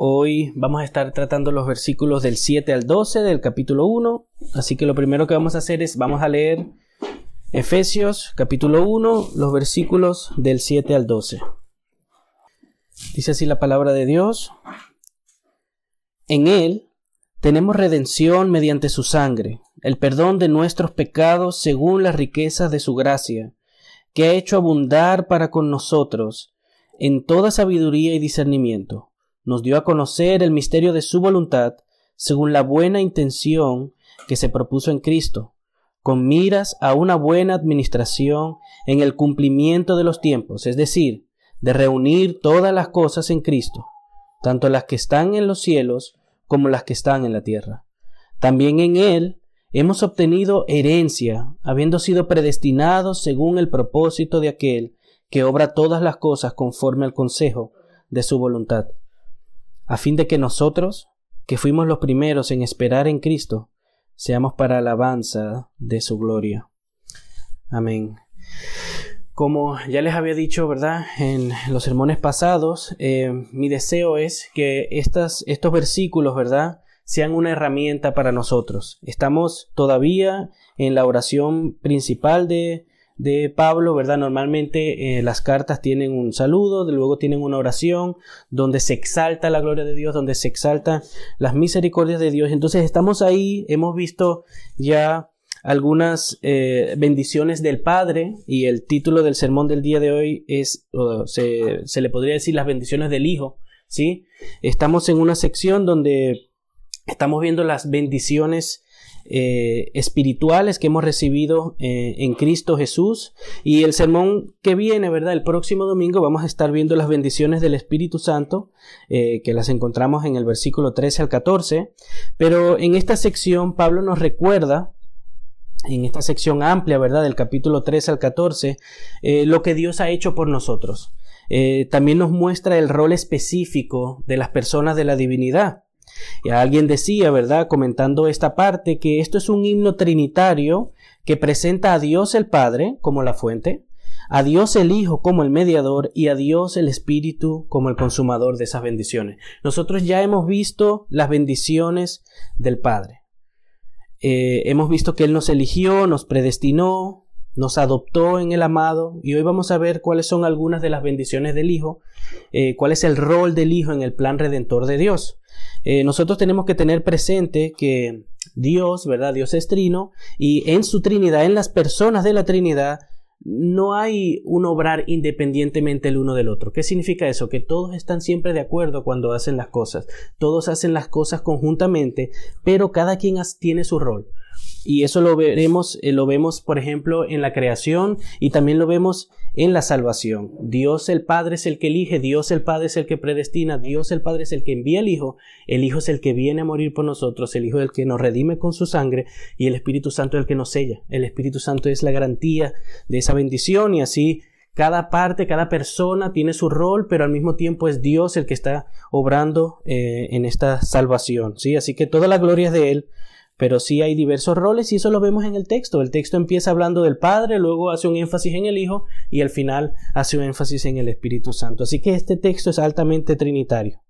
Hoy vamos a estar tratando los versículos del 7 al 12 del capítulo 1. Así que lo primero que vamos a hacer es, vamos a leer Efesios capítulo 1, los versículos del 7 al 12. Dice así la palabra de Dios. En Él tenemos redención mediante su sangre, el perdón de nuestros pecados según las riquezas de su gracia, que ha hecho abundar para con nosotros en toda sabiduría y discernimiento. Nos dio a conocer el misterio de su voluntad, según la buena intención que se propuso en Cristo, con miras a una buena administración en el cumplimiento de los tiempos, es decir, de reunir todas las cosas en Cristo, tanto las que están en los cielos como las que están en la tierra. También en Él hemos obtenido herencia, habiendo sido predestinados según el propósito de aquel que obra todas las cosas conforme al consejo de su voluntad, a fin de que nosotros, que fuimos los primeros en esperar en Cristo, seamos para alabanza de su gloria. Amén. Como ya les había dicho, ¿verdad? En los sermones pasados, eh, mi deseo es que estas, estos versículos, ¿verdad? Sean una herramienta para nosotros. Estamos todavía en la oración principal de, de Pablo, ¿verdad? Normalmente eh, las cartas tienen un saludo, luego tienen una oración donde se exalta la gloria de Dios, donde se exaltan las misericordias de Dios. Entonces estamos ahí, hemos visto ya algunas eh, bendiciones del Padre y el título del sermón del día de hoy es, se, se le podría decir las bendiciones del Hijo, ¿sí? Estamos en una sección donde estamos viendo las bendiciones eh, espirituales que hemos recibido eh, en Cristo Jesús. Y el sermón que viene, ¿verdad? El próximo domingo vamos a estar viendo las bendiciones del Espíritu Santo, eh, que las encontramos en el versículo 13 al 14. Pero en esta sección Pablo nos recuerda en esta sección amplia, ¿verdad? Del capítulo 13 al 14, lo que Dios ha hecho por nosotros. también nos muestra el rol específico de las personas de la divinidad. Y alguien decía, ¿verdad? Comentando esta parte, que esto es un himno trinitario que presenta a Dios el Padre como la fuente, a Dios el Hijo como el mediador y a Dios el Espíritu como el consumador de esas bendiciones. Nosotros ya hemos visto las bendiciones del Padre. Eh, hemos visto que Él nos eligió, nos predestinó, nos adoptó en el amado y hoy vamos a ver cuáles son algunas de las bendiciones del Hijo, eh, cuál es el rol del Hijo en el plan redentor de Dios. Eh, nosotros tenemos que tener presente que Dios, ¿verdad? Dios es trino y en su Trinidad, en las personas de la Trinidad, no hay un obrar independientemente el uno del otro. ¿Qué significa eso? Que todos están siempre de acuerdo cuando hacen las cosas. Todos hacen las cosas conjuntamente, pero cada quien tiene su rol. Y eso lo veremos, eh, lo vemos, por ejemplo, en la creación y también lo vemos en la salvación. Dios el Padre es el que elige, Dios el Padre es el que predestina, Dios el Padre es el que envía al Hijo, el Hijo es el que viene a morir por nosotros, el Hijo es el que nos redime con su sangre y el Espíritu Santo es el que nos sella. El Espíritu Santo es la garantía de esa bendición y así cada parte, cada persona tiene su rol, pero al mismo tiempo es Dios el que está obrando eh, en esta salvación. ¿sí? Así que toda la gloria es de Él pero sí hay diversos roles y eso lo vemos en el texto. El texto empieza hablando del Padre, luego hace un énfasis en el Hijo y al final hace un énfasis en el Espíritu Santo. Así que este texto es altamente trinitario.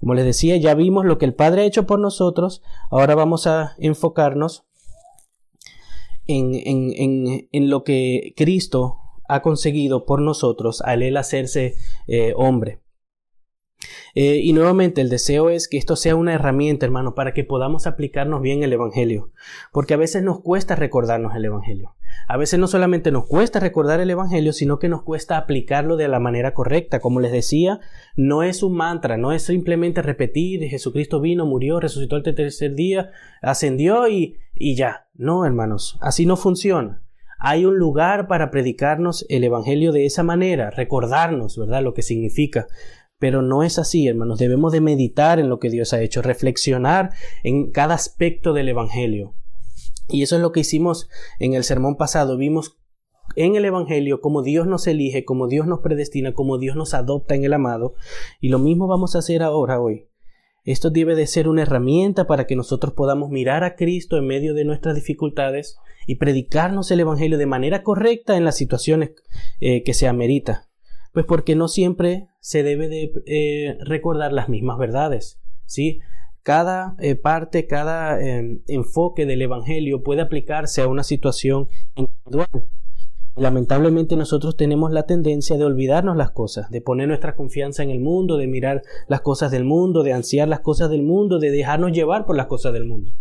Como les decía, ya vimos lo que el Padre ha hecho por nosotros, ahora vamos a enfocarnos en, en, lo que Cristo ha conseguido por nosotros al él hacerse eh, hombre. Eh, y nuevamente el deseo es que esto sea una herramienta, hermano, para que podamos aplicarnos bien el Evangelio. Porque a veces nos cuesta recordarnos el Evangelio. A veces no solamente nos cuesta recordar el Evangelio, sino que nos cuesta aplicarlo de la manera correcta. Como les decía, no es un mantra, no es simplemente repetir, Jesucristo vino, murió, resucitó el tercer día, ascendió y, y ya. No, hermanos, así no funciona. Hay un lugar para predicarnos el Evangelio de esa manera, recordarnos, ¿verdad?, lo que significa. Pero no es así, hermanos. Debemos de meditar en lo que Dios ha hecho, reflexionar en cada aspecto del Evangelio. Y eso es lo que hicimos en el sermón pasado. Vimos en el Evangelio cómo Dios nos elige, cómo Dios nos predestina, cómo Dios nos adopta en el amado. Y lo mismo vamos a hacer ahora hoy. Esto debe de ser una herramienta para que nosotros podamos mirar a Cristo en medio de nuestras dificultades y predicarnos el Evangelio de manera correcta en las situaciones eh, que se amerita. Pues porque no siempre se debe de eh, recordar las mismas verdades, ¿sí? Cada eh, parte, cada em, enfoque del Evangelio puede aplicarse a una situación individual. Lamentablemente nosotros tenemos la tendencia de olvidarnos las cosas, de poner nuestra confianza en el mundo, de mirar las cosas del mundo, de ansiar las cosas del mundo, de dejarnos llevar por las cosas del mundo.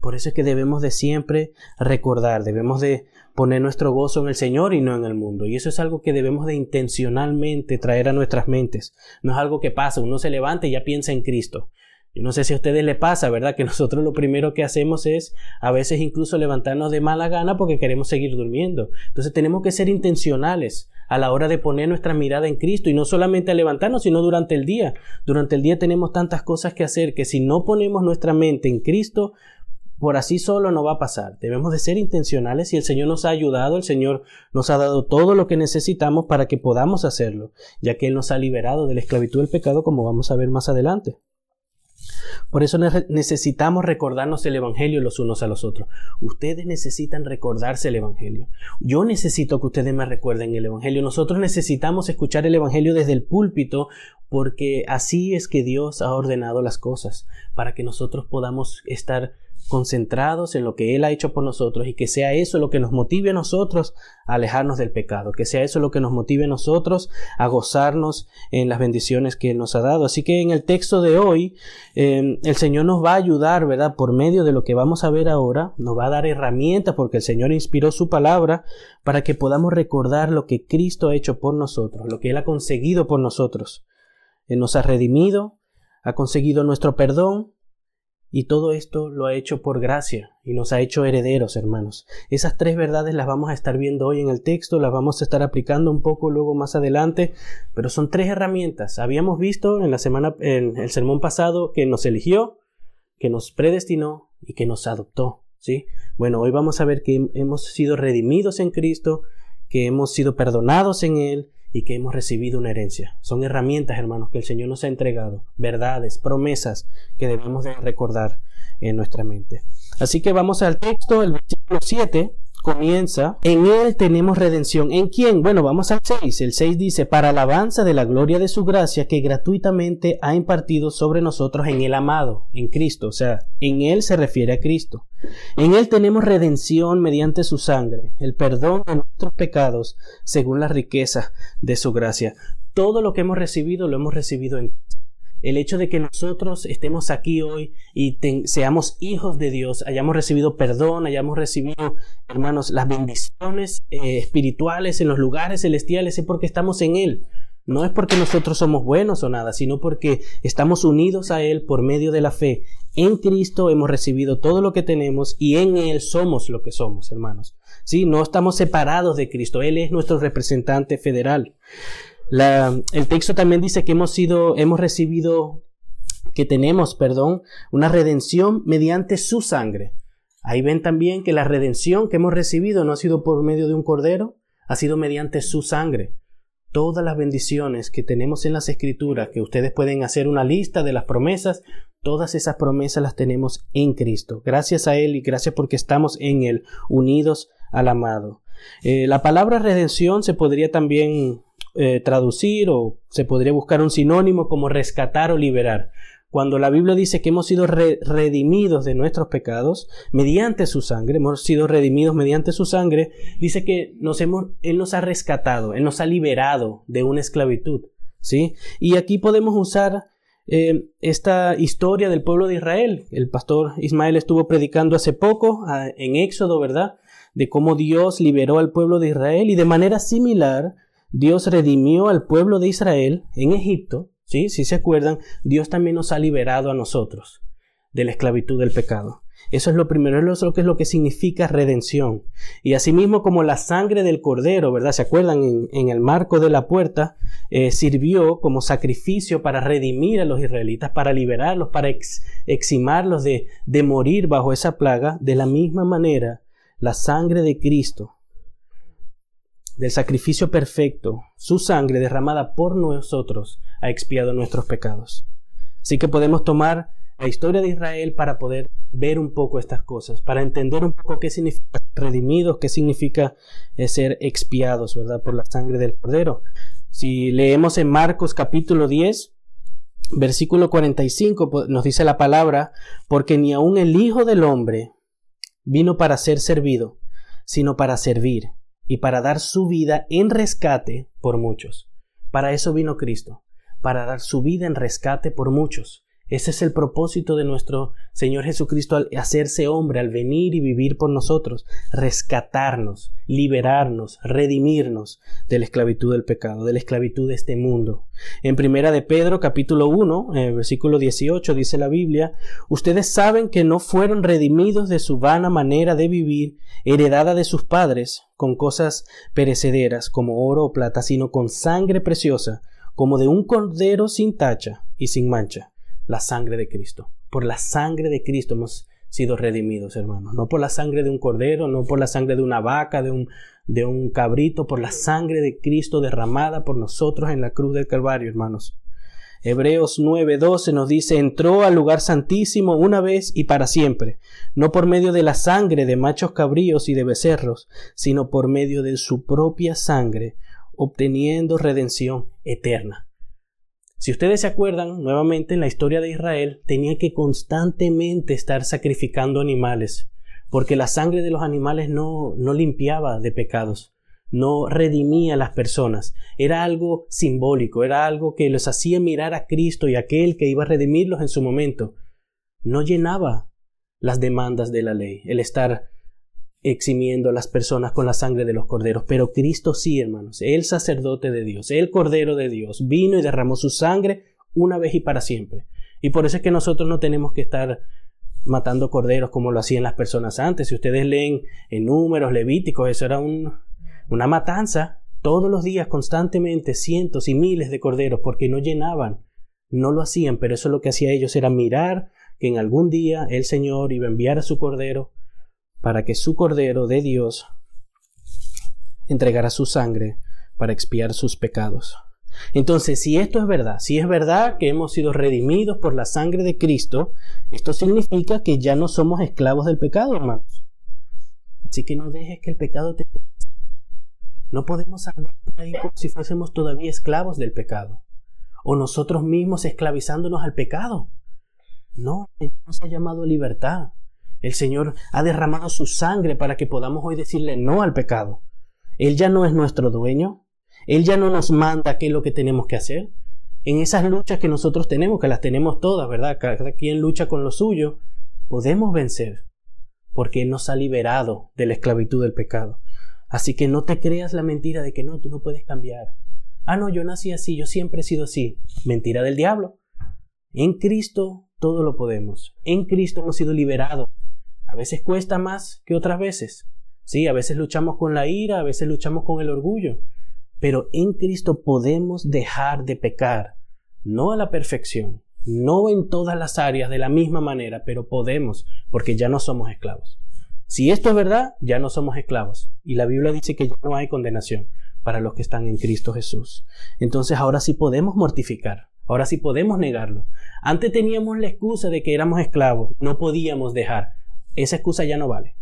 Por eso es que debemos de siempre recordar, debemos de poner nuestro gozo en el Señor y no en el mundo. Y eso es algo que debemos de intencionalmente traer a nuestras mentes. No es algo que pasa, uno se levanta y ya piensa en Cristo. Yo no sé si a ustedes les pasa, ¿verdad? Que nosotros lo primero que hacemos es a veces incluso levantarnos de mala gana porque queremos seguir durmiendo. Entonces tenemos que ser intencionales a la hora de poner nuestra mirada en Cristo y no solamente a levantarnos, sino durante el día. Durante el día tenemos tantas cosas que hacer que si no ponemos nuestra mente en Cristo, por así solo no va a pasar. Debemos de ser intencionales y el Señor nos ha ayudado, el Señor nos ha dado todo lo que necesitamos para que podamos hacerlo, ya que Él nos ha liberado de la esclavitud del pecado como vamos a ver más adelante. Por eso necesitamos recordarnos el Evangelio los unos a los otros. Ustedes necesitan recordarse el Evangelio. Yo necesito que ustedes me recuerden el Evangelio. Nosotros necesitamos escuchar el Evangelio desde el púlpito porque así es que Dios ha ordenado las cosas, para que nosotros podamos estar concentrados en lo que Él ha hecho por nosotros y que sea eso lo que nos motive a nosotros a alejarnos del pecado, que sea eso lo que nos motive a nosotros a gozarnos en las bendiciones que Él nos ha dado. Así que en el texto de hoy em, el Señor nos va a ayudar, ¿verdad? Por medio de lo que vamos a ver ahora, nos va a dar herramientas porque el Señor inspiró su palabra para que podamos recordar lo que Cristo ha hecho por nosotros, lo que Él ha conseguido por nosotros. Él nos ha redimido, ha conseguido nuestro perdón, y todo esto lo ha hecho por gracia y nos ha hecho herederos, hermanos. Esas tres verdades las vamos a estar viendo hoy en el texto, las vamos a estar aplicando un poco luego más adelante, pero son tres herramientas. Habíamos visto en la semana, en el sermón pasado, que nos eligió, que nos predestinó y que nos adoptó. ¿sí? Bueno, hoy vamos a ver que hemos sido redimidos en Cristo, que hemos sido perdonados en Él y que hemos recibido una herencia. Son herramientas, hermanos, que el Señor nos ha entregado, verdades, promesas que debemos de recordar en nuestra mente. Así que vamos al texto, el versículo 7 comienza, en Él tenemos redención. ¿En quién? Bueno, vamos al 6. El 6 dice, para alabanza de la gloria de su gracia que gratuitamente ha impartido sobre nosotros en el amado, en Cristo. O sea, en Él se refiere a Cristo. En Él tenemos redención mediante su sangre, el perdón de nuestros pecados según la riqueza de su gracia. Todo lo que hemos recibido lo hemos recibido en Cristo el hecho de que nosotros estemos aquí hoy y seamos hijos de Dios, hayamos recibido perdón, hayamos recibido, hermanos, las bendiciones eh, espirituales en los lugares celestiales, es porque estamos en Él. No es porque nosotros somos buenos o nada, sino porque estamos unidos a Él por medio de la fe. En Cristo hemos recibido todo lo que tenemos y en Él somos lo que somos, hermanos. Sí, no estamos separados de Cristo. Él es nuestro representante federal el texto también dice que hemos sido, hemos recibido, que tenemos, perdón, una redención mediante su sangre. Ahí ven también que la redención que hemos recibido no ha sido por medio de un cordero, ha sido mediante su sangre. Todas las bendiciones que tenemos en las escrituras, que ustedes pueden hacer una lista de las promesas, todas esas promesas las tenemos en Cristo. Gracias a Él y gracias porque estamos en Él, unidos al amado. Eh, la palabra redención se podría también eh, traducir o se podría buscar un sinónimo como rescatar o liberar. Cuando la Biblia dice que hemos sido redimidos de nuestros pecados mediante su sangre, hemos sido redimidos mediante su sangre, dice que nos hemos, Él nos ha rescatado, Él nos ha liberado de una esclavitud. ¿sí? Y aquí podemos usar eh, esta historia del pueblo de Israel. El pastor Ismael estuvo predicando hace poco en Éxodo, ¿verdad? De cómo Dios liberó al pueblo de Israel y de manera similar Dios redimió al pueblo de Israel en Egipto, ¿sí? Si se acuerdan, Dios también nos ha liberado a nosotros de la esclavitud del pecado. Eso es lo primero, es lo que es lo que significa redención. Y asimismo como la sangre del cordero, ¿verdad? ¿Se acuerdan? En, el marco de la puerta eh, sirvió como sacrificio para redimir a los israelitas, para liberarlos, para eximarlos de, de morir bajo esa plaga. De la misma manera, la sangre de Cristo del sacrificio perfecto, su sangre derramada por nosotros ha expiado nuestros pecados. Así que podemos tomar la historia de Israel para poder ver un poco estas cosas, para entender un poco qué significa redimidos, qué significa eh, ser expiados, ¿verdad? Por la sangre del Cordero. Si leemos en Marcos capítulo 10, versículo 45, nos dice la palabra, porque ni aun el Hijo del Hombre vino para ser servido, sino para servir y para dar su vida en rescate por muchos. Para eso vino Cristo, para dar su vida en rescate por muchos. Ese es el propósito de nuestro Señor Jesucristo al hacerse hombre, al venir y vivir por nosotros, rescatarnos, liberarnos, redimirnos de la esclavitud del pecado, de la esclavitud de este mundo. En primera de Pedro capítulo 1, eh, versículo 18 dice la Biblia, ustedes saben que no fueron redimidos de su vana manera de vivir, heredada de sus padres, con cosas perecederas como oro o plata, sino con sangre preciosa, como de un cordero sin tacha y sin mancha la sangre de Cristo. Por la sangre de Cristo hemos sido redimidos, hermanos. No por la sangre de un cordero, no por la sangre de una vaca, de un, de un cabrito, por la sangre de Cristo derramada por nosotros en la cruz del Calvario, hermanos. Hebreos 9:12 nos dice, entró al lugar santísimo una vez y para siempre, no por medio de la sangre de machos cabríos y de becerros, sino por medio de su propia sangre, obteniendo redención eterna. Si ustedes se acuerdan, nuevamente en la historia de Israel, tenía que constantemente estar sacrificando animales, porque la sangre de los animales no, no limpiaba de pecados, no redimía a las personas, era algo simbólico, era algo que los hacía mirar a Cristo y aquel que iba a redimirlos en su momento. No llenaba las demandas de la ley, el estar eximiendo a las personas con la sangre de los corderos, pero Cristo sí, hermanos, el sacerdote de Dios, el cordero de Dios, vino y derramó su sangre una vez y para siempre. Y por eso es que nosotros no tenemos que estar matando corderos como lo hacían las personas antes. Si ustedes leen en números levíticos, eso era una matanza todos los días, constantemente, cientos y miles de corderos, porque no llenaban, no lo hacían, pero eso lo que hacía ellos era mirar que en algún día el Señor iba a enviar a su cordero para que su Cordero de Dios entregara su sangre para expiar sus pecados. Entonces, si esto es verdad, si es verdad que hemos sido redimidos por la sangre de Cristo, esto significa que ya no somos esclavos del pecado, hermanos. Así que no dejes que el pecado te... No podemos andar por ahí como si fuésemos todavía esclavos del pecado. O nosotros mismos esclavizándonos al pecado. No, nos ha llamado libertad. El Señor ha derramado su sangre para que podamos hoy decirle no al pecado. Él ya no es nuestro dueño. Él ya no nos manda qué es lo que tenemos que hacer. En esas luchas que nosotros tenemos, que las tenemos todas, ¿verdad? Cada quien lucha con lo suyo, podemos vencer, porque Él nos ha liberado de la esclavitud del pecado. Así que no te creas la mentira de que no, tú no puedes cambiar. Ah, no, yo nací así, yo siempre he sido así. Mentira del diablo. En Cristo todo lo podemos. En Cristo hemos sido liberados a veces cuesta más que otras veces. Sí, a veces luchamos con la ira, a veces luchamos con el orgullo. Pero en Cristo podemos dejar de pecar. No a la perfección, no en todas las áreas de la misma manera, pero podemos, porque ya no somos esclavos. Si esto es verdad, ya no somos esclavos. Y la Biblia dice que ya no hay condenación para los que están en Cristo Jesús. Entonces ahora sí podemos mortificar, ahora sí podemos negarlo. Antes teníamos la excusa de que éramos esclavos, no podíamos dejar esa excusa ya no vale.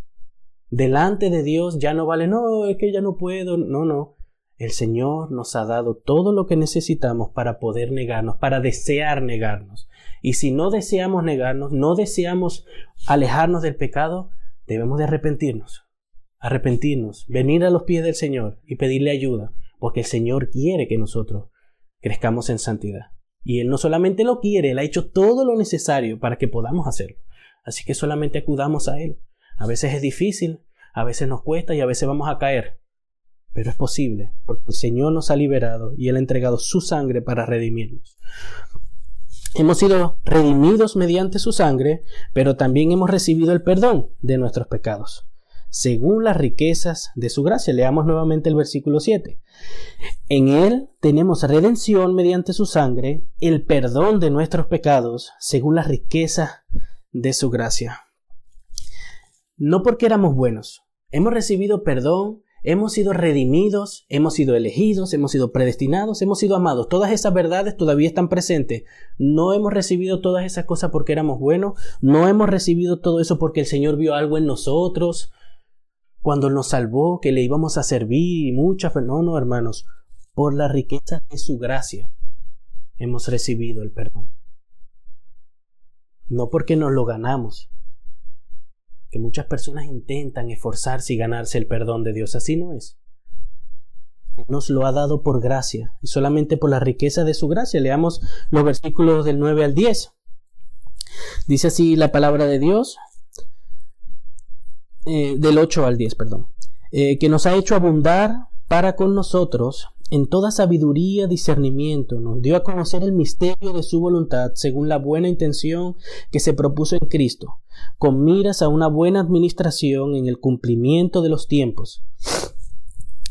Delante de Dios ya no vale, no, es que ya no puedo, no, no. El Señor nos ha dado todo lo que necesitamos para poder negarnos, para desear negarnos. Y si no deseamos negarnos, no deseamos alejarnos del pecado, debemos de arrepentirnos. Arrepentirnos, venir a los pies del Señor y pedirle ayuda, porque el Señor quiere que nosotros crezcamos en santidad. Y Él no solamente lo quiere, Él ha hecho todo lo necesario para que podamos hacerlo. Así que solamente acudamos a Él. A veces es difícil, a veces nos cuesta y a veces vamos a caer. Pero es posible, porque el Señor nos ha liberado y Él ha entregado su sangre para redimirnos. Hemos sido redimidos mediante su sangre, pero también hemos recibido el perdón de nuestros pecados, según las riquezas de su gracia. Leamos nuevamente el versículo 7. En Él tenemos redención mediante su sangre, el perdón de nuestros pecados, según las riquezas de su gracia. No porque éramos buenos, hemos recibido perdón, hemos sido redimidos, hemos sido elegidos, hemos sido predestinados, hemos sido amados. Todas esas verdades todavía están presentes. No hemos recibido todas esas cosas porque éramos buenos, no hemos recibido todo eso porque el Señor vio algo en nosotros cuando nos salvó, que le íbamos a servir y muchas, no, no, hermanos. por la riqueza de su gracia hemos recibido el perdón. No porque nos lo ganamos, que muchas personas intentan esforzarse y ganarse el perdón de Dios. Así no es. Nos lo ha dado por gracia y solamente por la riqueza de su gracia. Leamos los versículos del 9 al 10. Dice así la palabra de Dios, eh, del 8 al 10, perdón, eh, que nos ha hecho abundar para con nosotros en toda sabiduría, discernimiento, nos dio a conocer el misterio de su voluntad según la buena intención que se propuso en Cristo, con miras a una buena administración en el cumplimiento de los tiempos,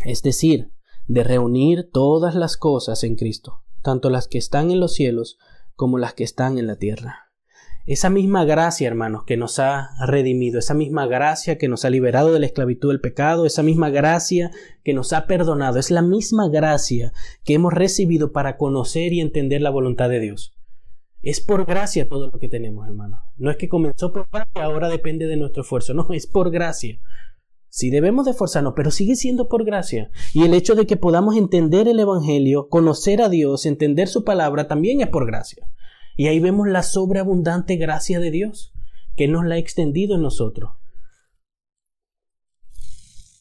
es decir, de reunir todas las cosas en Cristo, tanto las que están en los cielos como las que están en la tierra. Esa misma gracia, hermanos, que nos ha redimido, esa misma gracia que nos ha liberado de la esclavitud del pecado, esa misma gracia que nos ha perdonado, es la misma gracia que hemos recibido para conocer y entender la voluntad de Dios. Es por gracia todo lo que tenemos, hermanos. No es que comenzó por gracia, ahora depende de nuestro esfuerzo. No, es por gracia. Sí debemos de esforzarnos, pero sigue siendo por gracia. Y el hecho de que podamos entender el Evangelio, conocer a Dios, entender su palabra, también es por gracia. Y ahí vemos la sobreabundante gracia de Dios, que nos la ha extendido en nosotros.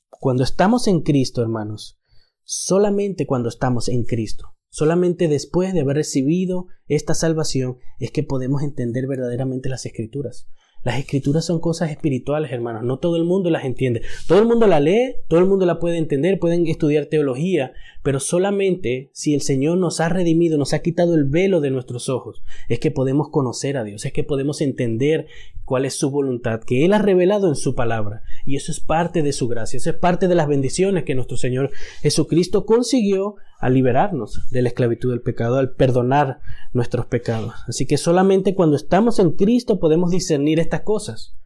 Cuando estamos en Cristo, hermanos, solamente cuando estamos en Cristo, solamente después de haber recibido esta salvación, es que podemos entender verdaderamente las escrituras. Las escrituras son cosas espirituales, hermanos. No todo el mundo las entiende. Todo el mundo la lee, todo el mundo la puede entender, pueden estudiar teología, pero solamente si el Señor nos ha redimido, nos ha quitado el velo de nuestros ojos, es que podemos conocer a Dios, es que podemos entender cuál es su voluntad, que Él ha revelado en su palabra. Y eso es parte de su gracia, eso es parte de las bendiciones que nuestro Señor Jesucristo consiguió al liberarnos de la esclavitud del pecado, al perdonar nuestros pecados. Así que solamente cuando estamos en Cristo podemos discernir estas cosas.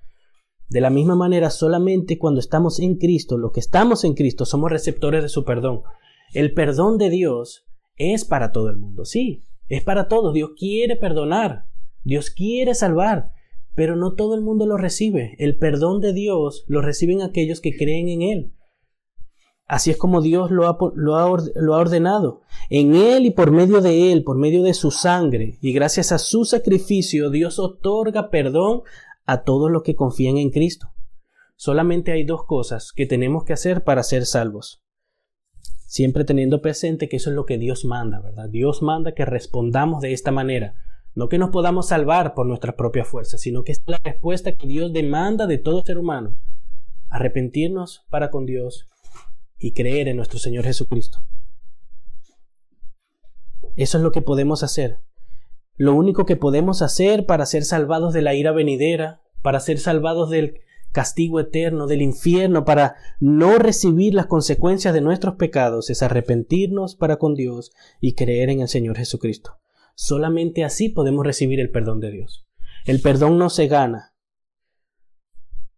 De la misma manera, solamente cuando estamos en Cristo, los que estamos en Cristo, somos receptores de su perdón. El perdón de Dios es para todo el mundo, sí, es para todos. Dios quiere perdonar, Dios quiere salvar, pero no todo el mundo lo recibe. El perdón de Dios lo reciben aquellos que creen en Él. Así es como Dios lo ha, lo, ha, lo ha, ordenado. En Él y por medio de Él, por medio de su sangre, y gracias a su sacrificio, Dios otorga perdón a todos los que confían en Cristo. Solamente hay dos cosas que tenemos que hacer para ser salvos. Siempre teniendo presente que eso es lo que Dios manda, ¿verdad? Dios manda que respondamos de esta manera. No que nos podamos salvar por nuestras propias fuerzas, sino que es la respuesta que Dios demanda de todo ser humano. Arrepentirnos para con Dios y creer en nuestro Señor Jesucristo. Eso es lo que podemos hacer. Lo único que podemos hacer para ser salvados de la ira venidera, para ser salvados del castigo eterno, del infierno, para no recibir las consecuencias de nuestros pecados, es arrepentirnos para con Dios y creer en el Señor Jesucristo. Solamente así podemos recibir el perdón de Dios. El perdón no se gana.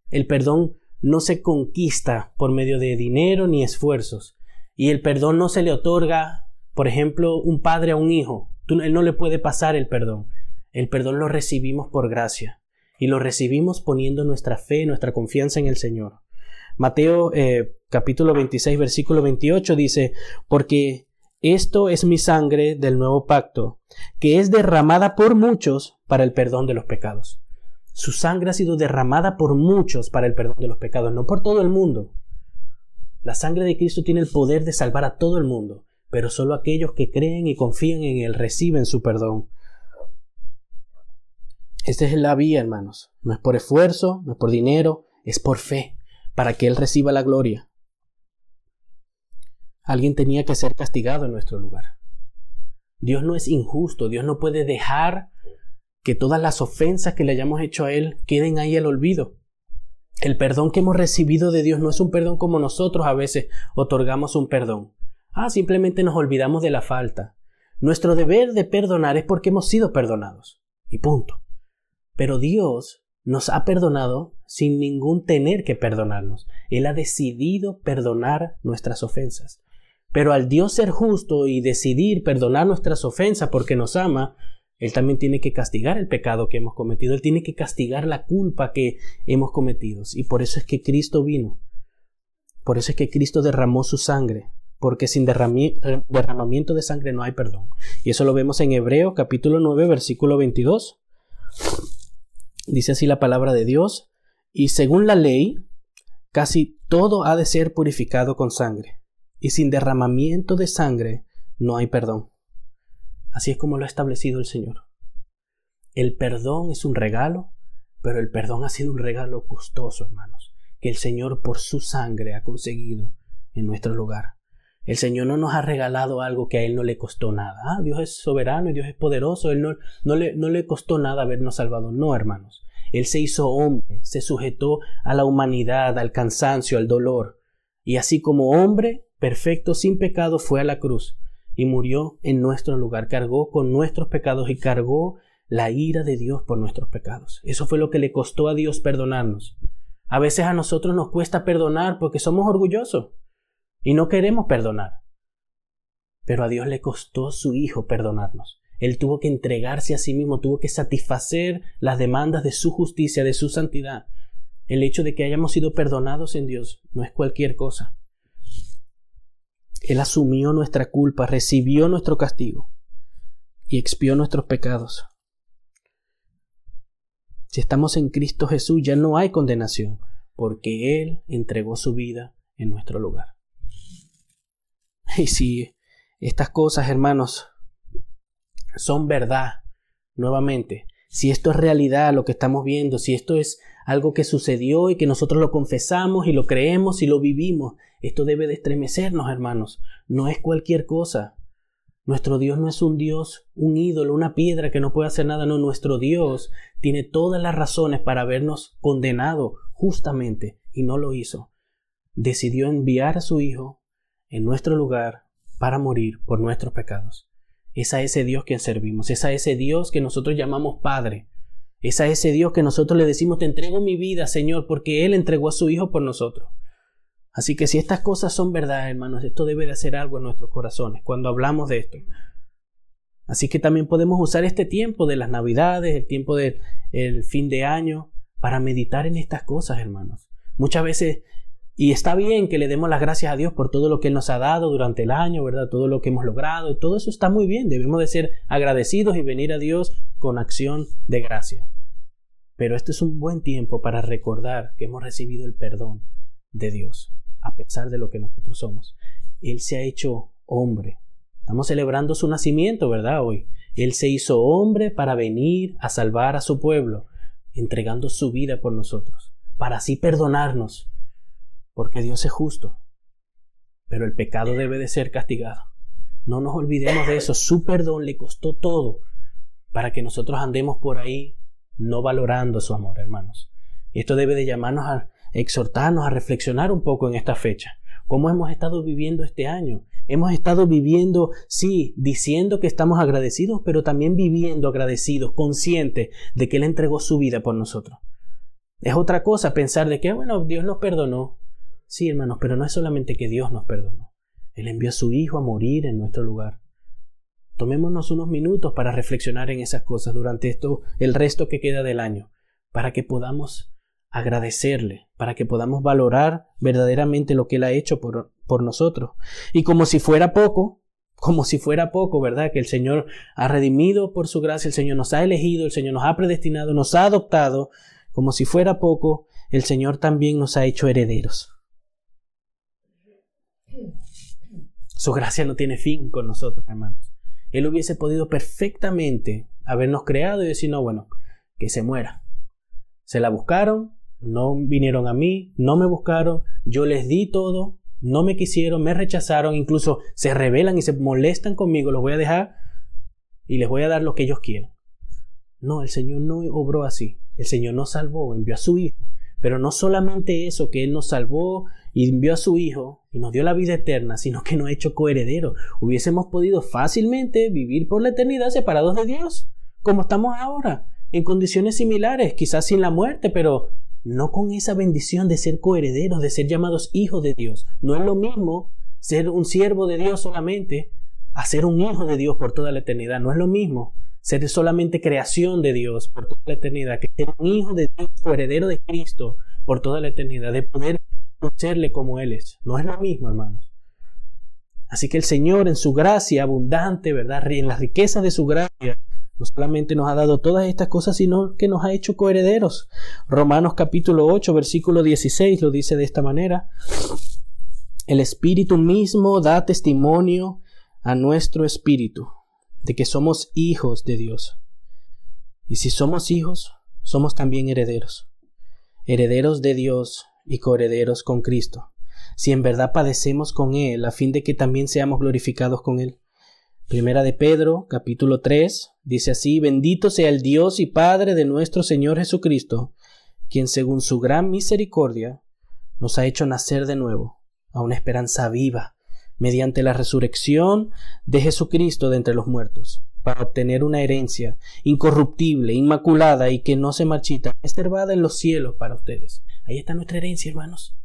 El perdón no se conquista por medio de dinero ni esfuerzos. Y el perdón no se le otorga, por ejemplo, un padre a un hijo. él no le puede pasar el perdón. El perdón lo recibimos por gracia. Y lo recibimos poniendo nuestra fe, nuestra confianza en el Señor. Mateo eh, capítulo 26 versículo 28 dice, porque esto es mi sangre del nuevo pacto, que es derramada por muchos para el perdón de los pecados. Su sangre ha sido derramada por muchos para el perdón de los pecados, no por todo el mundo. La sangre de Cristo tiene el poder de salvar a todo el mundo, pero solo aquellos que creen y confían en Él reciben su perdón. Esta es la vía, hermanos. No es por esfuerzo, no es por dinero, es por fe, para que Él reciba la gloria. Alguien tenía que ser castigado en nuestro lugar. Dios no es injusto, Dios no puede dejar que todas las ofensas que le hayamos hecho a Él queden ahí al olvido. El perdón que hemos recibido de Dios no es un perdón como nosotros a veces otorgamos un perdón. Ah, simplemente nos olvidamos de la falta. Nuestro deber de perdonar es porque hemos sido perdonados. Y punto. Pero Dios nos ha perdonado sin ningún tener que perdonarnos. Él ha decidido perdonar nuestras ofensas. Pero al Dios ser justo y decidir perdonar nuestras ofensas porque nos ama, él también tiene que castigar el pecado que hemos cometido, Él tiene que castigar la culpa que hemos cometido. Y por eso es que Cristo vino. Por eso es que Cristo derramó su sangre, porque sin derramamiento de sangre no hay perdón. Y eso lo vemos en Hebreo capítulo 9 versículo 22. Dice así la palabra de Dios, y según la ley, casi todo ha de ser purificado con sangre, y sin derramamiento de sangre no hay perdón. Así es como lo ha establecido el Señor. El perdón es un regalo, pero el perdón ha sido un regalo costoso, hermanos, que el Señor por su sangre ha conseguido en nuestro lugar. El Señor no nos ha regalado algo que a Él no le costó nada. Ah, Dios es soberano y Dios es poderoso. Él no, no, le, no le costó nada habernos salvado. No, hermanos. Él se hizo hombre, se sujetó a la humanidad, al cansancio, al dolor. Y así como hombre, perfecto, sin pecado, fue a la cruz y murió en nuestro lugar. Cargó con nuestros pecados y cargó la ira de Dios por nuestros pecados. Eso fue lo que le costó a Dios perdonarnos. A veces a nosotros nos cuesta perdonar porque somos orgullosos y no queremos perdonar. Pero a Dios le costó su Hijo perdonarnos. Él tuvo que entregarse a sí mismo, tuvo que satisfacer las demandas de su justicia, de su santidad. El hecho de que hayamos sido perdonados en Dios no es cualquier cosa. Él asumió nuestra culpa, recibió nuestro castigo y expió nuestros pecados. Si estamos en Cristo Jesús ya no hay condenación, porque Él entregó su vida en nuestro lugar. Y si estas cosas, hermanos, son verdad, nuevamente, si esto es realidad, lo que estamos viendo, si esto es algo que sucedió y que nosotros lo confesamos y lo creemos y lo vivimos, esto debe de estremecernos, hermanos. No es cualquier cosa. Nuestro Dios no es un Dios, un ídolo, una piedra que no puede hacer nada. No, nuestro Dios tiene todas las razones para habernos condenado justamente y no lo hizo. Decidió enviar a su Hijo en nuestro lugar para morir por nuestros pecados. Es a ese Dios que servimos, es a ese Dios que nosotros llamamos Padre, es a ese Dios que nosotros le decimos, te entrego mi vida, Señor, porque Él entregó a su Hijo por nosotros. Así que si estas cosas son verdad, hermanos, esto debe de hacer algo en nuestros corazones cuando hablamos de esto. Así que también podemos usar este tiempo de las Navidades, el tiempo del fin de año, para meditar en estas cosas, hermanos. Muchas veces y está bien que le demos las gracias a Dios por todo lo que Él nos ha dado durante el año, ¿verdad? Todo lo que hemos logrado, todo eso está muy bien. Debemos de ser agradecidos y venir a Dios con acción de gracia. Pero este es un buen tiempo para recordar que hemos recibido el perdón de Dios, a pesar de lo que nosotros somos. Él se ha hecho hombre. Estamos celebrando su nacimiento, ¿verdad? Hoy. Él se hizo hombre para venir a salvar a su pueblo, entregando su vida por nosotros, para así perdonarnos porque Dios es justo, pero el pecado debe de ser castigado. No nos olvidemos de eso, su perdón le costó todo para que nosotros andemos por ahí no valorando su amor, hermanos. Y esto debe de llamarnos a exhortarnos a reflexionar un poco en esta fecha. ¿Cómo hemos estado viviendo este año? Hemos estado viviendo, sí, diciendo que estamos agradecidos, pero también viviendo agradecidos, conscientes de que Él entregó su vida por nosotros. Es otra cosa pensar de que, bueno, Dios nos perdonó. Sí, hermanos, pero no es solamente que Dios nos perdonó. Él envió a su Hijo a morir en nuestro lugar. Tomémonos unos minutos para reflexionar en esas cosas durante esto, el resto que queda del año, para que podamos agradecerle, para que podamos valorar verdaderamente lo que Él ha hecho por, por nosotros. Y como si fuera poco, como si fuera poco, ¿verdad? Que el Señor ha redimido por su gracia, el Señor nos ha elegido, el Señor nos ha predestinado, nos ha adoptado, como si fuera poco, el Señor también nos ha hecho herederos. Su gracia no tiene fin con nosotros, hermanos. Él hubiese podido perfectamente habernos creado y decir, no, bueno, que se muera. Se la buscaron, no vinieron a mí, no me buscaron, yo les di todo, no me quisieron, me rechazaron, incluso se rebelan y se molestan conmigo, los voy a dejar y les voy a dar lo que ellos quieren. No, el Señor no obró así. El Señor nos salvó, envió a su Hijo. Pero no solamente eso, que Él nos salvó y envió a su Hijo y nos dio la vida eterna, sino que nos ha hecho coherederos. Hubiésemos podido fácilmente vivir por la eternidad separados de Dios, como estamos ahora, en condiciones similares, quizás sin la muerte, pero no con esa bendición de ser coherederos, de ser llamados hijos de Dios. No es lo mismo ser un siervo de Dios solamente a ser un hijo de Dios por toda la eternidad. No es lo mismo ser solamente creación de Dios por toda la eternidad que ser un hijo de Dios, coheredero de Cristo por toda la eternidad, de poder conocerle como Él es. No es lo mismo, hermanos. Así que el Señor en su gracia abundante, ¿verdad? En la riqueza de su gracia, no solamente nos ha dado todas estas cosas, sino que nos ha hecho coherederos. Romanos capítulo 8, versículo 16 lo dice de esta manera. El Espíritu mismo da testimonio a nuestro espíritu de que somos hijos de Dios. Y si somos hijos, somos también herederos. Herederos de Dios y coherederos con Cristo si en verdad padecemos con Él, a fin de que también seamos glorificados con Él. Primera de Pedro, capítulo 3, dice así, bendito sea el Dios y Padre de nuestro Señor Jesucristo, quien según su gran misericordia nos ha hecho nacer de nuevo a una esperanza viva, mediante la resurrección de Jesucristo de entre los muertos, para obtener una herencia incorruptible, inmaculada y que no se marchita, reservada en los cielos para ustedes. Ahí está nuestra herencia, hermanos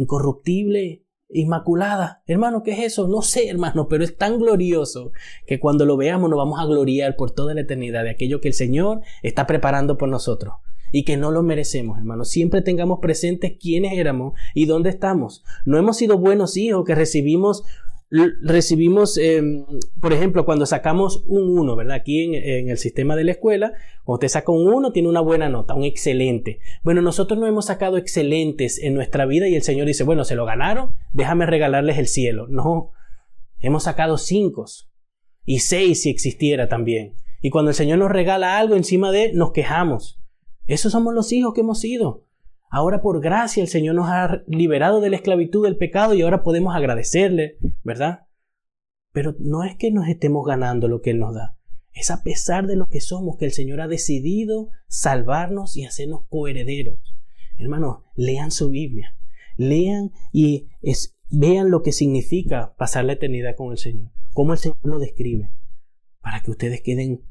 incorruptible, inmaculada. Hermano, ¿qué es eso? No sé, hermano, pero es tan glorioso que cuando lo veamos nos vamos a gloriar por toda la eternidad de aquello que el Señor está preparando por nosotros y que no lo merecemos, hermano. Siempre tengamos presentes quiénes éramos y dónde estamos. No hemos sido buenos hijos que recibimos recibimos, em, por ejemplo, cuando sacamos un 1, ¿verdad? Aquí en, el sistema de la escuela, cuando usted saca un 1, tiene una buena nota, un excelente. Bueno, nosotros no hemos sacado excelentes en nuestra vida y el Señor dice, bueno, se lo ganaron, déjame regalarles el cielo. No, hemos sacado 5 y 6 si existiera también. Y cuando el Señor nos regala algo encima de, nos quejamos. Esos somos los hijos que hemos sido. Ahora por gracia el Señor nos ha liberado de la esclavitud del pecado y ahora podemos agradecerle, ¿verdad? Pero no es que nos estemos ganando lo que Él nos da. Es a pesar de lo que somos que el Señor ha decidido salvarnos y hacernos coherederos. Hermanos, lean su Biblia. Lean y vean lo que significa pasar la eternidad con el Señor. Cómo el Señor lo describe. Para que ustedes queden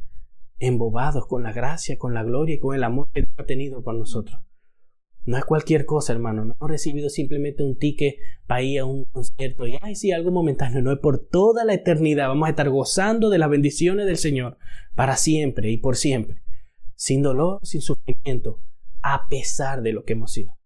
embobados con la gracia, con la gloria y con el amor que Dios ha tenido por nosotros. No es cualquier cosa, hermano. No hemos recibido simplemente un ticket para ir a un concierto y, ay, sí, algo momentáneo. No es por toda la eternidad. Vamos a estar gozando de las bendiciones del Señor para siempre y por siempre. Sin dolor, sin sufrimiento, a pesar de lo que hemos sido.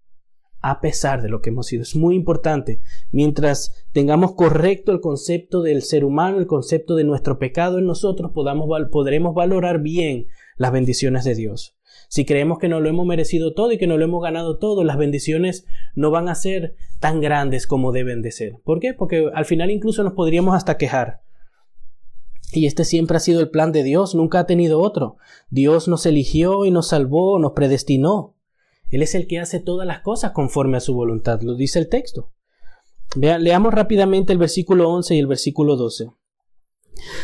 A pesar de lo que hemos sido. Es muy importante. Mientras tengamos correcto el concepto del ser humano, el concepto de nuestro pecado en nosotros, podamos, podremos valorar bien las bendiciones de Dios. Si creemos que no lo hemos merecido todo y que no lo hemos ganado todo, las bendiciones no van a ser tan grandes como deben de ser. ¿Por qué? Porque al final incluso nos podríamos hasta quejar. Y este siempre ha sido el plan de Dios, nunca ha tenido otro. Dios nos eligió y nos salvó, nos predestinó. Él es el que hace todas las cosas conforme a su voluntad, lo dice el texto. Vean, leamos rápidamente el versículo 11 y el versículo 12.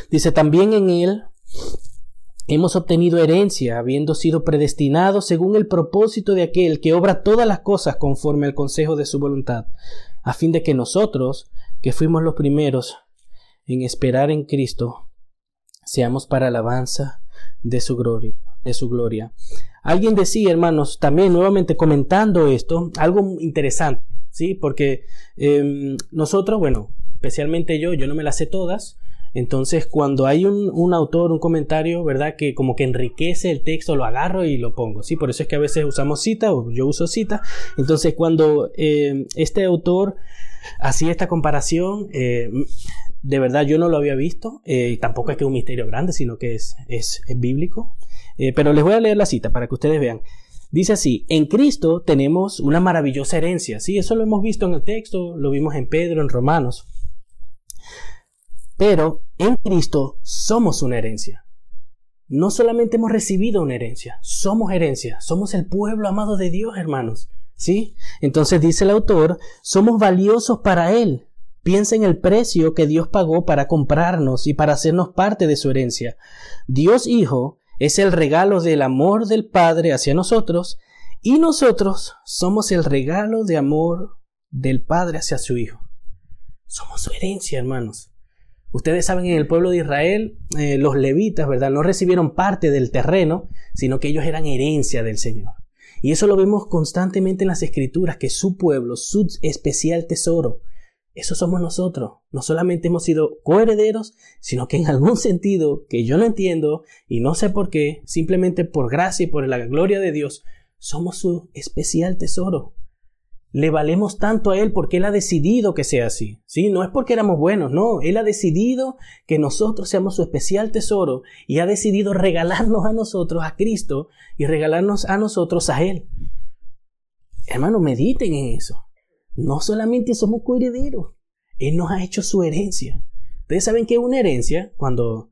Dice, también en él Hemos obtenido herencia, habiendo sido predestinados según el propósito de aquel que obra todas las cosas conforme al consejo de su voluntad, a fin de que nosotros, que fuimos los primeros en esperar en Cristo, seamos para alabanza de su gloria. De su gloria. Alguien decía, hermanos, también nuevamente comentando esto, algo interesante, ¿sí? Porque em, nosotros, bueno, especialmente yo, yo no me las sé todas, entonces, cuando hay un, autor, un comentario, ¿verdad? Que como que enriquece el texto, lo agarro y lo pongo, ¿sí? Por eso es que a veces usamos cita o yo uso cita. Entonces, cuando eh, este autor hacía esta comparación, eh, de verdad yo no lo había visto, eh, tampoco es que es un misterio grande, sino que es, es, es bíblico. pero les voy a leer la cita para que ustedes vean. Dice así, en Cristo tenemos una maravillosa herencia, ¿sí? Eso lo hemos visto en el texto, lo vimos en Pedro, en Romanos. Pero en Cristo somos una herencia. No solamente hemos recibido una herencia, somos herencia, somos el pueblo amado de Dios, hermanos. ¿Sí? Entonces dice el autor, somos valiosos para Él. Piensa en el precio que Dios pagó para comprarnos y para hacernos parte de su herencia. Dios Hijo es el regalo del amor del Padre hacia nosotros y nosotros somos el regalo de amor del Padre hacia su Hijo. Somos su herencia, hermanos. Ustedes saben en el pueblo de Israel eh, los levitas, ¿verdad? No recibieron parte del terreno, sino que ellos eran herencia del Señor. Y eso lo vemos constantemente en las escrituras, que su pueblo, su especial tesoro, eso somos nosotros. No solamente hemos sido coherederos, sino que en algún sentido que yo no entiendo y no sé por qué, simplemente por gracia y por la gloria de Dios, somos su especial tesoro. Le valemos tanto a Él porque Él ha decidido que sea así. ¿sí? No es porque éramos buenos, no. Él ha decidido que nosotros seamos su especial tesoro y ha decidido regalarnos a nosotros a Cristo y regalarnos a nosotros a Él. Hermanos, mediten en eso. No solamente somos coherederos, Él nos ha hecho su herencia. Ustedes saben que una herencia cuando,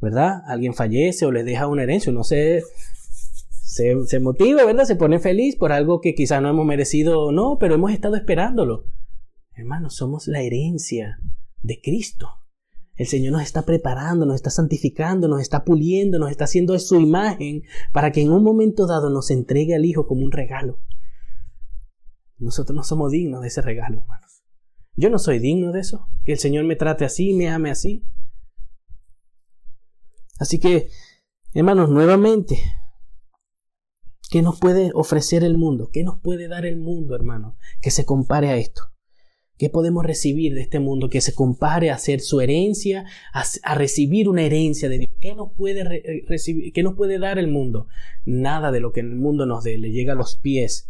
¿verdad? Alguien fallece o le deja una herencia, no sé se, motiva, ¿verdad? Se pone feliz por algo que quizá no hemos merecido o no, pero hemos estado esperándolo. Hermanos, somos la herencia de Cristo. El Señor nos está preparando, nos está santificando, nos está puliendo, nos está haciendo su imagen para que en un momento dado nos entregue al Hijo como un regalo. Nosotros no somos dignos de ese regalo, hermanos. Yo no soy digno de eso, que el Señor me trate así, me ame así. Así que, hermanos, nuevamente, ¿Qué nos puede ofrecer el mundo? ¿Qué nos puede dar el mundo, hermano? Que se compare a esto. ¿Qué podemos recibir de este mundo que se compare a ser su herencia, a, recibir una herencia de Dios? ¿Qué nos, puede eh, recibir, ¿Qué nos puede dar el mundo? Nada de lo que el mundo nos dé, le llega a los pies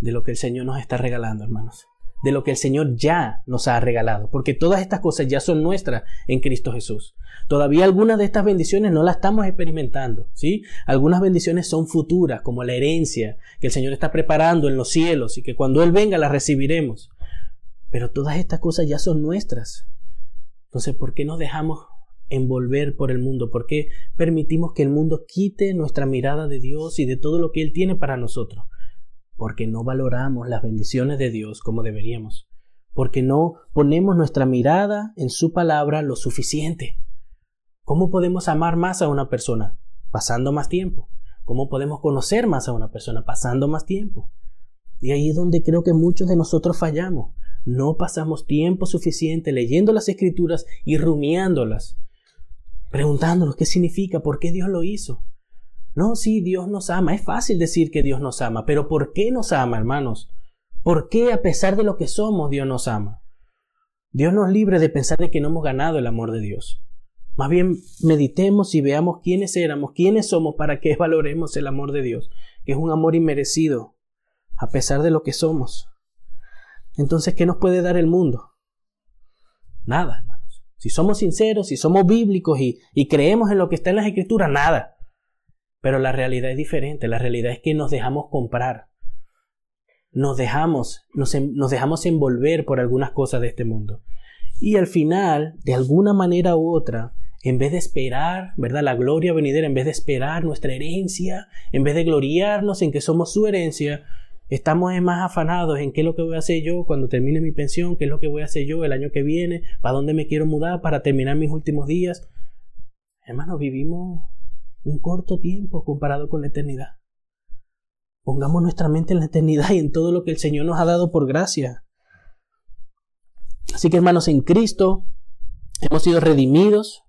de lo que el Señor nos está regalando, hermanos de lo que el Señor ya nos ha regalado, porque todas estas cosas ya son nuestras en Cristo Jesús. Todavía algunas de estas bendiciones no las estamos experimentando, ¿sí? Algunas bendiciones son futuras, como la herencia que el Señor está preparando en los cielos y que cuando Él venga las recibiremos. Pero todas estas cosas ya son nuestras. Entonces, ¿por qué nos dejamos envolver por el mundo? ¿Por qué permitimos que el mundo quite nuestra mirada de Dios y de todo lo que Él tiene para nosotros? Porque no valoramos las bendiciones de Dios como deberíamos, porque no ponemos nuestra mirada en su palabra lo suficiente. ¿Cómo podemos amar más a una persona? Pasando más tiempo. ¿Cómo podemos conocer más a una persona? Pasando más tiempo. Y ahí es donde creo que muchos de nosotros fallamos. No pasamos tiempo suficiente leyendo las escrituras y rumiándolas, preguntándonos qué significa, por qué Dios lo hizo. No, sí, Dios nos ama. Es fácil decir que Dios nos ama, pero ¿por qué nos ama, hermanos? ¿Por qué a pesar de lo que somos Dios nos ama? Dios nos libre de pensar de que no hemos ganado el amor de Dios. Más bien meditemos y veamos quiénes éramos, quiénes somos para que valoremos el amor de Dios, que es un amor inmerecido, a pesar de lo que somos. Entonces, ¿qué nos puede dar el mundo? Nada, hermanos. Si somos sinceros, si somos bíblicos y, y creemos en lo que está en las escrituras, nada. Pero la realidad es diferente. La realidad es que nos dejamos comprar. Nos dejamos, nos, dejamos envolver por algunas cosas de este mundo. Y al final, de alguna manera u otra, en vez de esperar, ¿verdad? La gloria venidera, en vez de esperar nuestra herencia, en vez de gloriarnos en que somos su herencia, estamos más afanados en qué es lo que voy a hacer yo cuando termine mi pensión, qué es lo que voy a hacer yo el año que viene, para dónde me quiero mudar para terminar mis últimos días. Hermanos, vivimos un corto tiempo comparado con la eternidad. Pongamos nuestra mente en la eternidad y en todo lo que el Señor nos ha dado por gracia. Así que hermanos, en Cristo hemos sido redimidos,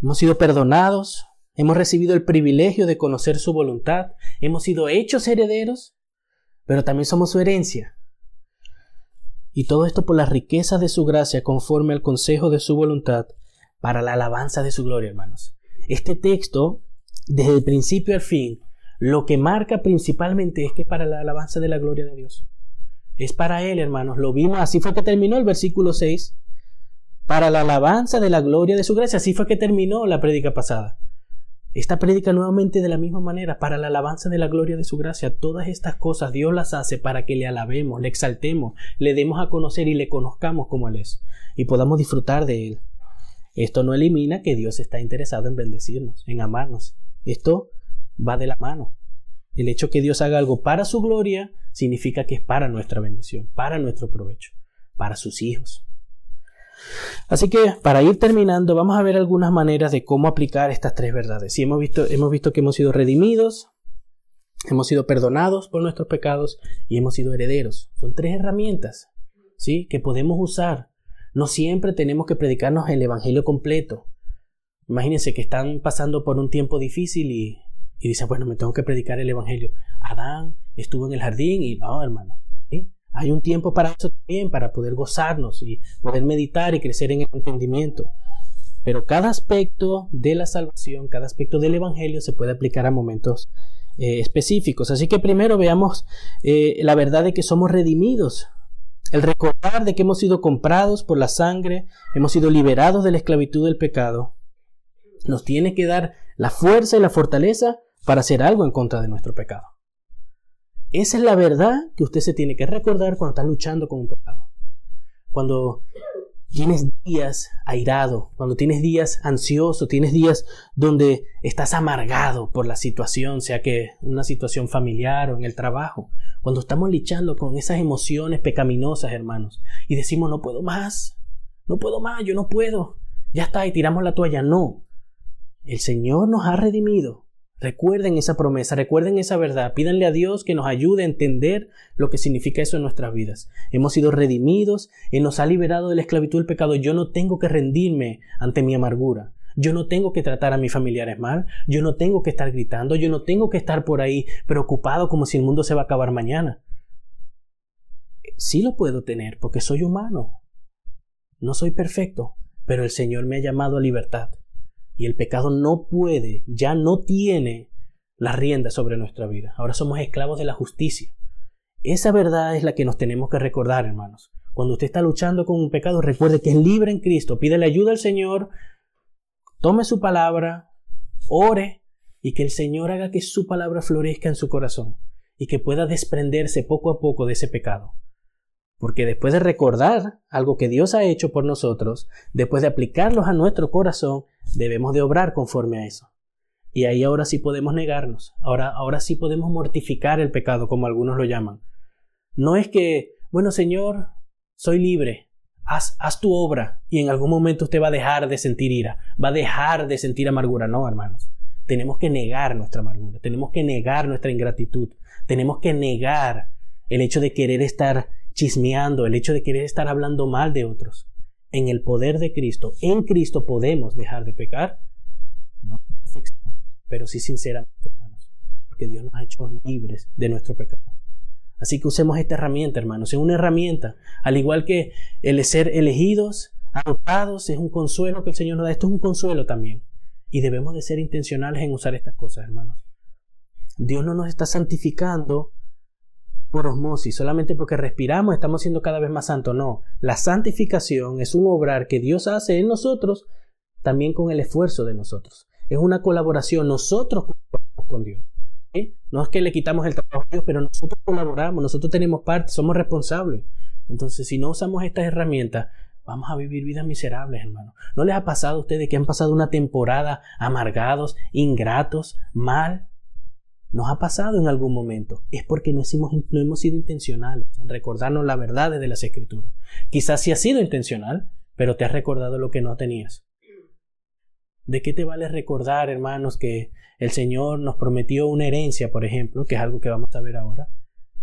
hemos sido perdonados, hemos recibido el privilegio de conocer su voluntad, hemos sido hechos herederos, pero también somos su herencia. Y todo esto por la riqueza de su gracia conforme al consejo de su voluntad para la alabanza de su gloria, hermanos. Este texto, desde el principio al fin, lo que marca principalmente es que para la alabanza de la gloria de Dios. Es para Él, hermanos. Lo vimos, así fue que terminó el versículo 6. Para la alabanza de la gloria de su gracia. Así fue que terminó la prédica pasada. Esta prédica nuevamente de la misma manera, para la alabanza de la gloria de su gracia. Todas estas cosas Dios las hace para que le alabemos, le exaltemos, le demos a conocer y le conozcamos como Él es. Y podamos disfrutar de Él. Esto no elimina que Dios está interesado en bendecirnos, en amarnos. Esto va de la mano. El hecho que Dios haga algo para su gloria significa que es para nuestra bendición, para nuestro provecho, para sus hijos. Así que para ir terminando, vamos a ver algunas maneras de cómo aplicar estas tres verdades. Si hemos visto, hemos visto que hemos sido redimidos, hemos sido perdonados por nuestros pecados y hemos sido herederos. Son tres herramientas, ¿sí? que podemos usar no siempre tenemos que predicarnos el Evangelio completo. Imagínense que están pasando por un tiempo difícil y, dicen, bueno, me tengo que predicar el Evangelio. Adán estuvo en el jardín y no, hermano. Hay un tiempo para eso también, para poder gozarnos y poder meditar y crecer en el entendimiento. Pero cada aspecto de la salvación, cada aspecto del Evangelio se puede aplicar a momentos eh, específicos. Así que primero veamos eh, la verdad de que somos redimidos. El recordar de que hemos sido comprados por la sangre, hemos sido liberados de la esclavitud del pecado, nos tiene que dar la fuerza y la fortaleza para hacer algo en contra de nuestro pecado. Esa es la verdad que usted se tiene que recordar cuando está luchando con un pecado. Cuando tienes días airado, cuando tienes días ansioso, tienes días donde estás amargado por la situación, sea que una situación familiar o en el trabajo, cuando estamos luchando con esas emociones pecaminosas, hermanos, y decimos no puedo más, no puedo más, yo no puedo, ya está, y tiramos la toalla, no. El Señor nos ha redimido, Recuerden esa promesa, recuerden esa verdad, pídanle a Dios que nos ayude a entender lo que significa eso en nuestras vidas. Hemos sido redimidos, Él nos ha liberado de la esclavitud del pecado. Yo no tengo que rendirme ante mi amargura. Yo no tengo que tratar a mis familiares mal, yo no tengo que estar gritando, yo no tengo que estar por ahí preocupado como si el mundo se va a acabar mañana. Sí lo puedo tener porque soy humano. No soy perfecto, pero el Señor me ha llamado a libertad y el pecado no puede, ya no tiene la rienda sobre nuestra vida. Ahora somos esclavos de la justicia. Esa verdad es la que nos tenemos que recordar, hermanos. Cuando usted está luchando con un pecado, recuerde que es libre en Cristo. Pídele ayuda al Señor, tome su palabra, ore y que el Señor haga que su palabra florezca en su corazón y que pueda desprenderse poco a poco de ese pecado. Porque después de recordar algo que Dios ha hecho por nosotros, después de aplicarlos a nuestro corazón, debemos de obrar conforme a eso. Y ahí ahora sí podemos negarnos. Ahora, ahora sí podemos mortificar el pecado, como algunos lo llaman. No es que, bueno, Señor, soy libre. Haz, haz tu obra y en algún momento usted va a dejar de sentir ira, va a dejar de sentir amargura. No, hermanos. Tenemos que negar nuestra amargura, tenemos que negar nuestra ingratitud, tenemos que negar el hecho de querer estar chismeando, el hecho de querer estar hablando mal de otros. En el poder de Cristo, en Cristo podemos dejar de pecar. No pero sí sinceramente, hermanos, porque Dios nos ha hecho libres de nuestro pecado. Así que usemos esta herramienta, hermanos. Es una herramienta, al igual que el ser elegidos, adoptados, es un consuelo que el Señor nos da. Esto es un consuelo también. Y debemos de ser intencionales en usar estas cosas, hermanos. Dios no nos está santificando por osmosis, solamente porque respiramos estamos siendo cada vez más santos. No, la santificación es un obrar que Dios hace en nosotros también con el esfuerzo de nosotros. Es una colaboración, nosotros colaboramos con Dios. No es que le quitamos el trabajo a Dios, pero nosotros colaboramos, nosotros tenemos parte, somos responsables. Entonces, si no usamos estas herramientas, vamos a vivir vidas miserables, hermano. ¿No les ha pasado a ustedes que han pasado una temporada amargados, ingratos, mal? Nos ha pasado en algún momento, es porque no hemos, no hemos sido intencionales en recordarnos la verdad de las escrituras. Quizás sí ha sido intencional, pero te has recordado lo que no tenías. ¿De qué te vale recordar, hermanos, que el Señor nos prometió una herencia, por ejemplo, que es algo que vamos a ver ahora,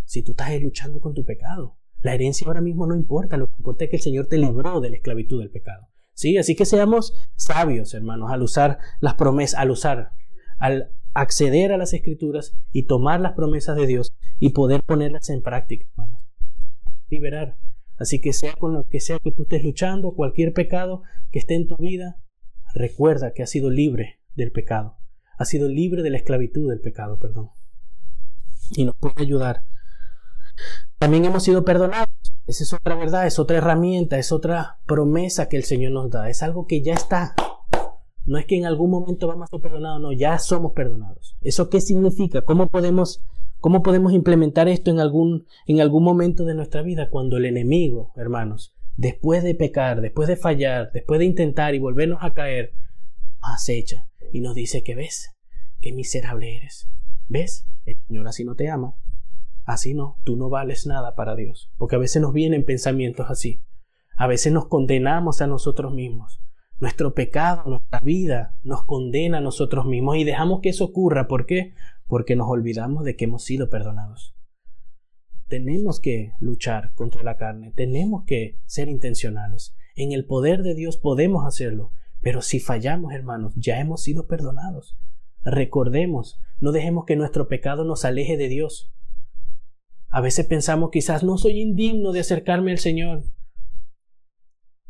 si tú estás luchando con tu pecado? La herencia ahora mismo no importa, lo que importa es que el Señor te libró de la esclavitud del pecado. ¿Sí? Así que seamos sabios, hermanos, al usar las promesas, al usar, al acceder a las escrituras y tomar las promesas de Dios y poder ponerlas en práctica, hermanos. Liberar. Así que sea con lo que sea que tú estés luchando, cualquier pecado que esté en tu vida, recuerda que has sido libre del pecado. Has sido libre de la esclavitud del pecado, perdón. Y nos puede ayudar. También hemos sido perdonados. Esa es otra verdad, es otra herramienta, es otra promesa que el Señor nos da. Es algo que ya está no es que en algún momento vamos a ser perdonados, no, ya somos perdonados. ¿Eso qué significa? ¿Cómo podemos, cómo podemos implementar esto en algún, en algún momento de nuestra vida cuando el enemigo, hermanos, después de pecar, después de fallar, después de intentar y volvernos a caer, acecha y nos dice que ves, qué miserable eres. ¿Ves? El Señor así no te ama. Así no, tú no vales nada para Dios. Porque a veces nos vienen pensamientos así. A veces nos condenamos a nosotros mismos. Nuestro pecado, nuestra vida nos condena a nosotros mismos y dejamos que eso ocurra. ¿Por qué? Porque nos olvidamos de que hemos sido perdonados. Tenemos que luchar contra la carne, tenemos que ser intencionales. En el poder de Dios podemos hacerlo, pero si fallamos, hermanos, ya hemos sido perdonados. Recordemos, no dejemos que nuestro pecado nos aleje de Dios. A veces pensamos quizás no soy indigno de acercarme al Señor.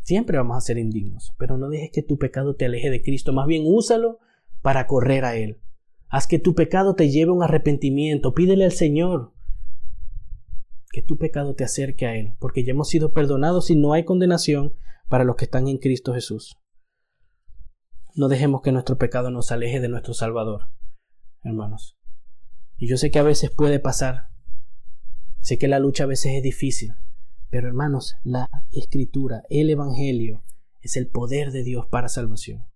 Siempre vamos a ser indignos, pero no dejes que tu pecado te aleje de Cristo, más bien úsalo para correr a Él. Haz que tu pecado te lleve a un arrepentimiento, pídele al Señor que tu pecado te acerque a Él, porque ya hemos sido perdonados y no hay condenación para los que están en Cristo Jesús. No dejemos que nuestro pecado nos aleje de nuestro Salvador, hermanos. Y yo sé que a veces puede pasar, sé que la lucha a veces es difícil, pero hermanos, la escritura, el Evangelio, es el poder de Dios para salvación.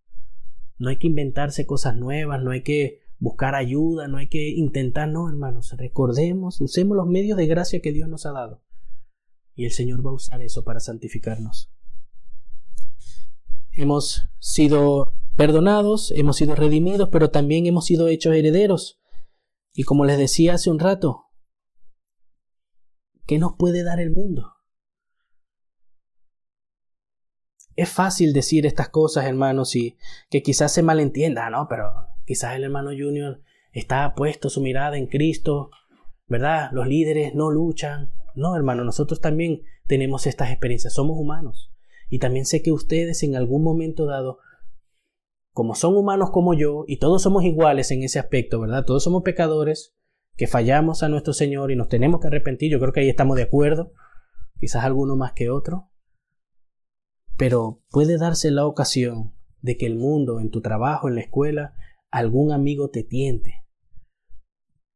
No hay que inventarse cosas nuevas, no hay que buscar ayuda, no hay que intentar, no, hermanos, recordemos, usemos los medios de gracia que Dios nos ha dado. Y el Señor va a usar eso para santificarnos. Hemos sido perdonados, hemos sido redimidos, pero también hemos sido hechos herederos. Y como les decía hace un rato, ¿qué nos puede dar el mundo? Es fácil decir estas cosas, hermanos, y que quizás se malentienda, ¿no? Pero quizás el hermano Junior está puesto su mirada en Cristo, ¿verdad? Los líderes no luchan. No, hermano, nosotros también tenemos estas experiencias, somos humanos. Y también sé que ustedes en algún momento dado como son humanos como yo, y todos somos iguales en ese aspecto, ¿verdad? Todos somos pecadores, que fallamos a nuestro Señor y nos tenemos que arrepentir, yo creo que ahí estamos de acuerdo, quizás alguno más que otro, pero puede darse la ocasión de que el mundo, en tu trabajo, en la escuela, algún amigo te tiente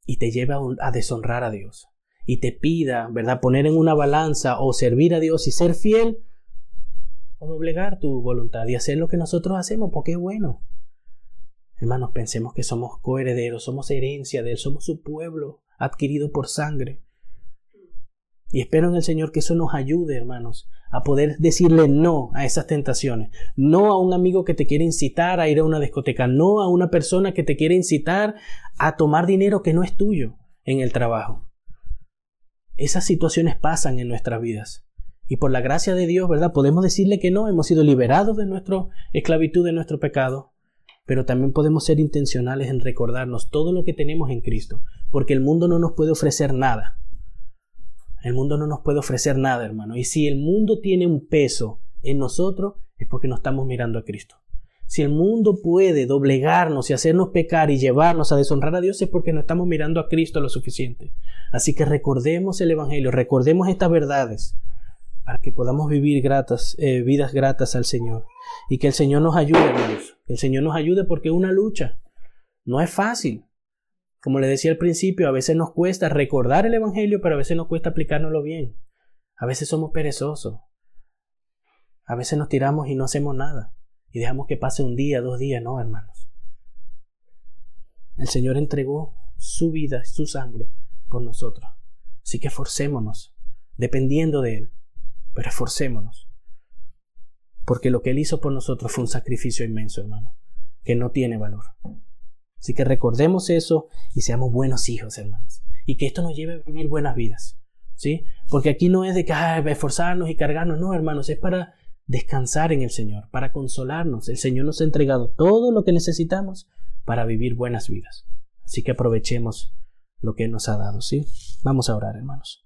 y te lleve a, a deshonrar a Dios y te pida, ¿verdad?, poner en una balanza o servir a Dios y ser fiel o doblegar tu voluntad y hacer lo que nosotros hacemos porque es bueno. Hermanos, pensemos que somos coherederos, somos herencia de Él, somos su pueblo adquirido por sangre. Y espero en el Señor que eso nos ayude, hermanos, a poder decirle no a esas tentaciones. No a un amigo que te quiere incitar a ir a una discoteca. No a una persona que te quiere incitar a tomar dinero que no es tuyo en el trabajo. Esas situaciones pasan en nuestras vidas. Y por la gracia de Dios, ¿verdad? Podemos decirle que no, hemos sido liberados de nuestra esclavitud, de nuestro pecado. Pero también podemos ser intencionales en recordarnos todo lo que tenemos en Cristo, porque el mundo no nos puede ofrecer nada. El mundo no nos puede ofrecer nada, hermano. Y si el mundo tiene un peso en nosotros, es porque no estamos mirando a Cristo. Si el mundo puede doblegarnos y hacernos pecar y llevarnos a deshonrar a Dios, es porque no estamos mirando a Cristo lo suficiente. Así que recordemos el Evangelio, recordemos estas verdades para que podamos vivir gratas, eh, vidas gratas al Señor. Y que el Señor nos ayude, hermanos. Que el Señor nos ayude porque es una lucha. No es fácil. Como le decía al principio, a veces nos cuesta recordar el Evangelio, pero a veces nos cuesta aplicárnoslo bien. A veces somos perezosos. A veces nos tiramos y no hacemos nada. Y dejamos que pase un día, dos días. No, hermanos. El Señor entregó su vida, su sangre por nosotros. Así que esforcémonos, dependiendo de Él pero esforcémonos. Porque lo que Él hizo por nosotros fue un sacrificio inmenso, hermano, que no tiene valor. Así que recordemos eso y seamos buenos hijos, hermanos. Y que esto nos lleve a vivir buenas vidas. ¿Sí? Porque aquí no es de que esforzarnos y cargarnos, no, hermanos, es para descansar en el Señor, para consolarnos. El Señor nos ha entregado todo lo que necesitamos para vivir buenas vidas. Así que aprovechemos lo que nos ha dado, ¿sí? Vamos a orar, hermanos.